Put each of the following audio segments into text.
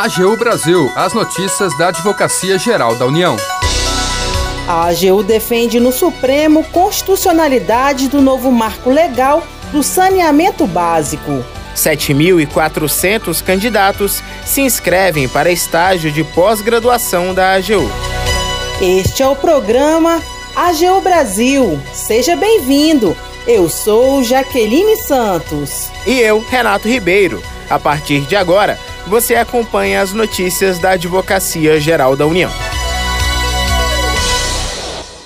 AGU Brasil, as notícias da Advocacia Geral da União. A AGU defende no Supremo constitucionalidade do novo marco legal do saneamento básico. 7.400 candidatos se inscrevem para estágio de pós-graduação da AGU. Este é o programa AGU Brasil. Seja bem-vindo. Eu sou Jaqueline Santos. E eu, Renato Ribeiro. A partir de agora, você acompanha as notícias da Advocacia Geral da União.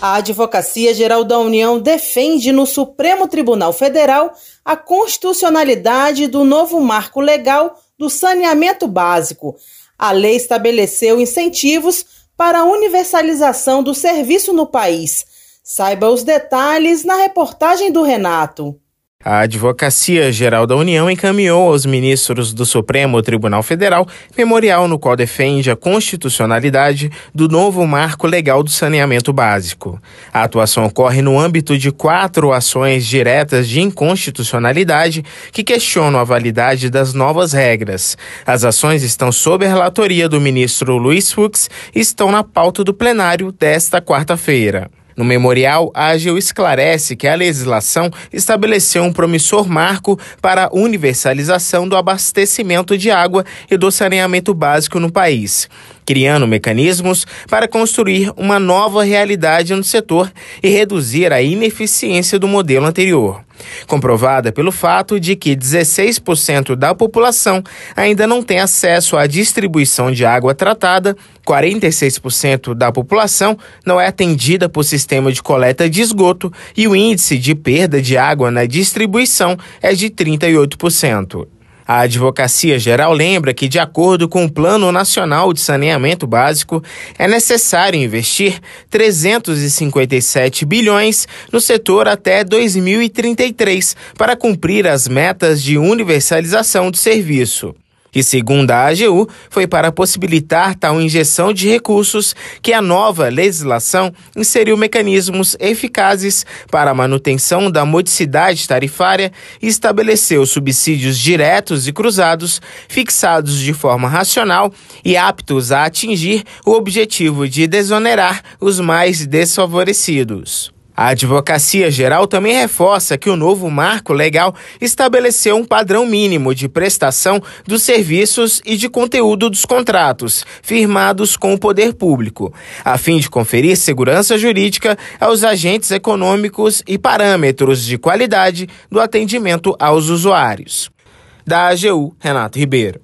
A Advocacia Geral da União defende no Supremo Tribunal Federal a constitucionalidade do novo marco legal do saneamento básico. A lei estabeleceu incentivos para a universalização do serviço no país. Saiba os detalhes na reportagem do Renato. A Advocacia Geral da União encaminhou aos ministros do Supremo Tribunal Federal memorial no qual defende a constitucionalidade do novo marco legal do saneamento básico. A atuação ocorre no âmbito de quatro ações diretas de inconstitucionalidade que questionam a validade das novas regras. As ações estão sob a relatoria do ministro Luiz Fux e estão na pauta do plenário desta quarta-feira. No memorial, a AGU esclarece que a legislação estabeleceu um promissor marco para a universalização do abastecimento de água e do saneamento básico no país criando mecanismos para construir uma nova realidade no setor e reduzir a ineficiência do modelo anterior. Comprovada pelo fato de que 16% da população ainda não tem acesso à distribuição de água tratada, 46% da população não é atendida por sistema de coleta de esgoto e o índice de perda de água na distribuição é de 38%. A Advocacia Geral lembra que, de acordo com o Plano Nacional de Saneamento Básico, é necessário investir 357 bilhões no setor até 2033 para cumprir as metas de universalização do serviço que, segundo a AGU, foi para possibilitar tal injeção de recursos que a nova legislação inseriu mecanismos eficazes para a manutenção da modicidade tarifária e estabeleceu subsídios diretos e cruzados, fixados de forma racional e aptos a atingir o objetivo de desonerar os mais desfavorecidos. A Advocacia Geral também reforça que o novo marco legal estabeleceu um padrão mínimo de prestação dos serviços e de conteúdo dos contratos firmados com o poder público, a fim de conferir segurança jurídica aos agentes econômicos e parâmetros de qualidade do atendimento aos usuários. Da AGU, Renato Ribeiro.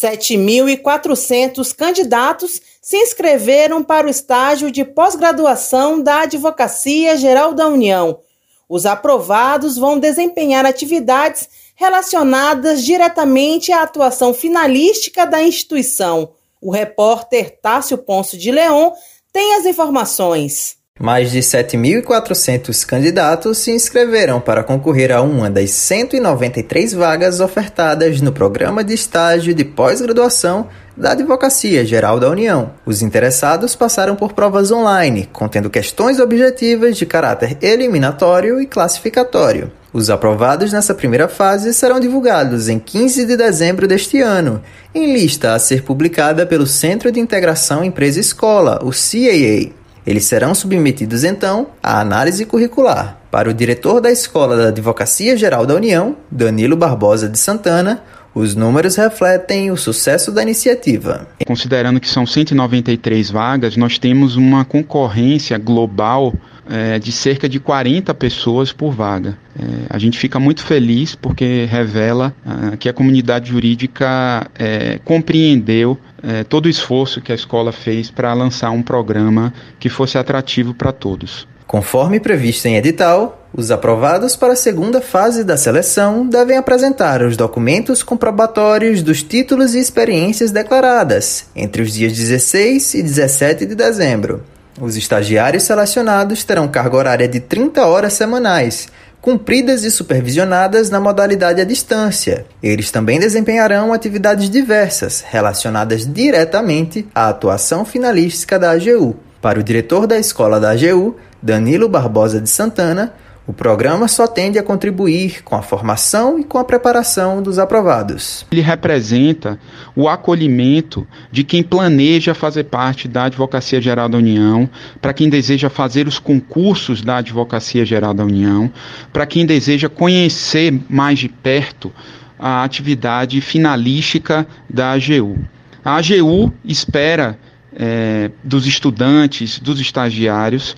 7.400 candidatos se inscreveram para o estágio de pós-graduação da Advocacia Geral da União. Os aprovados vão desempenhar atividades relacionadas diretamente à atuação finalística da instituição. O repórter Tássio Ponce de Leon tem as informações. Mais de 7.400 candidatos se inscreveram para concorrer a uma das 193 vagas ofertadas no programa de estágio de pós-graduação da Advocacia Geral da União. Os interessados passaram por provas online, contendo questões objetivas de caráter eliminatório e classificatório. Os aprovados nessa primeira fase serão divulgados em 15 de dezembro deste ano, em lista a ser publicada pelo Centro de Integração Empresa-Escola, o CAA. Eles serão submetidos então à análise curricular. Para o diretor da Escola da Advocacia Geral da União, Danilo Barbosa de Santana, os números refletem o sucesso da iniciativa. Considerando que são 193 vagas, nós temos uma concorrência global é, de cerca de 40 pessoas por vaga. É, a gente fica muito feliz porque revela ah, que a comunidade jurídica é, compreendeu é, todo o esforço que a escola fez para lançar um programa que fosse atrativo para todos. Conforme previsto em edital, os aprovados para a segunda fase da seleção devem apresentar os documentos comprobatórios dos títulos e experiências declaradas entre os dias 16 e 17 de dezembro. Os estagiários selecionados terão carga horária de 30 horas semanais, cumpridas e supervisionadas na modalidade à distância. Eles também desempenharão atividades diversas relacionadas diretamente à atuação finalística da AGU. Para o diretor da escola da AGU, Danilo Barbosa de Santana, O programa só tende a contribuir com a formação e com a preparação dos aprovados. Ele representa o acolhimento de quem planeja fazer parte da Advocacia Geral da União, para quem deseja fazer os concursos da Advocacia Geral da União, para quem deseja conhecer mais de perto a atividade finalística da AGU. A AGU espera é, dos estudantes, dos estagiários,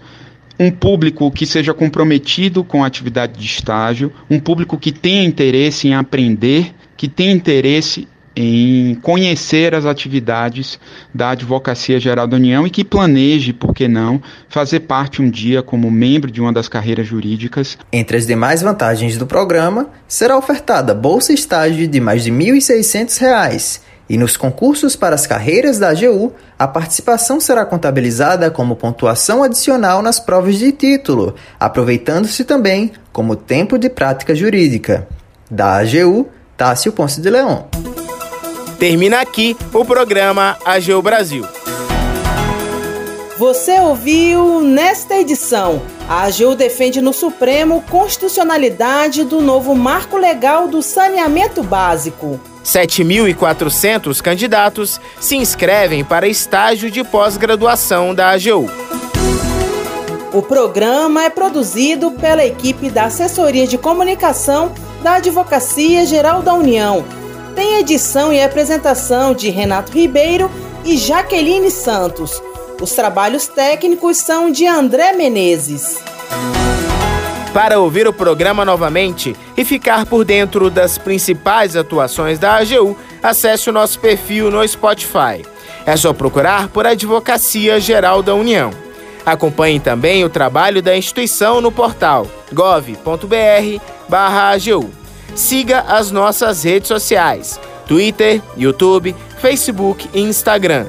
um público que seja comprometido com a atividade de estágio, um público que tenha interesse em aprender, que tenha interesse em conhecer as atividades da Advocacia Geral da União e que planeje, por que não, fazer parte um dia como membro de uma das carreiras jurídicas. Entre as demais vantagens do programa, será ofertada bolsa estágio de mais de R$ 1.600 e nos concursos para as carreiras da AGU, a participação será contabilizada como pontuação adicional nas provas de título, aproveitando-se também como tempo de prática jurídica. Da AGU, Tássio Ponce de Leão. Termina aqui o programa AGU Brasil. Você ouviu nesta edição. A AGU defende no Supremo constitucionalidade do novo marco legal do saneamento básico. 7.400 candidatos se inscrevem para estágio de pós-graduação da AGU. O programa é produzido pela equipe da Assessoria de Comunicação da Advocacia Geral da União. Tem edição e apresentação de Renato Ribeiro e Jaqueline Santos. Os trabalhos técnicos são de André Menezes. Para ouvir o programa novamente e ficar por dentro das principais atuações da AGU, acesse o nosso perfil no Spotify. É só procurar por Advocacia Geral da União. Acompanhe também o trabalho da instituição no portal gov.br/agu. Siga as nossas redes sociais: Twitter, YouTube, Facebook e Instagram.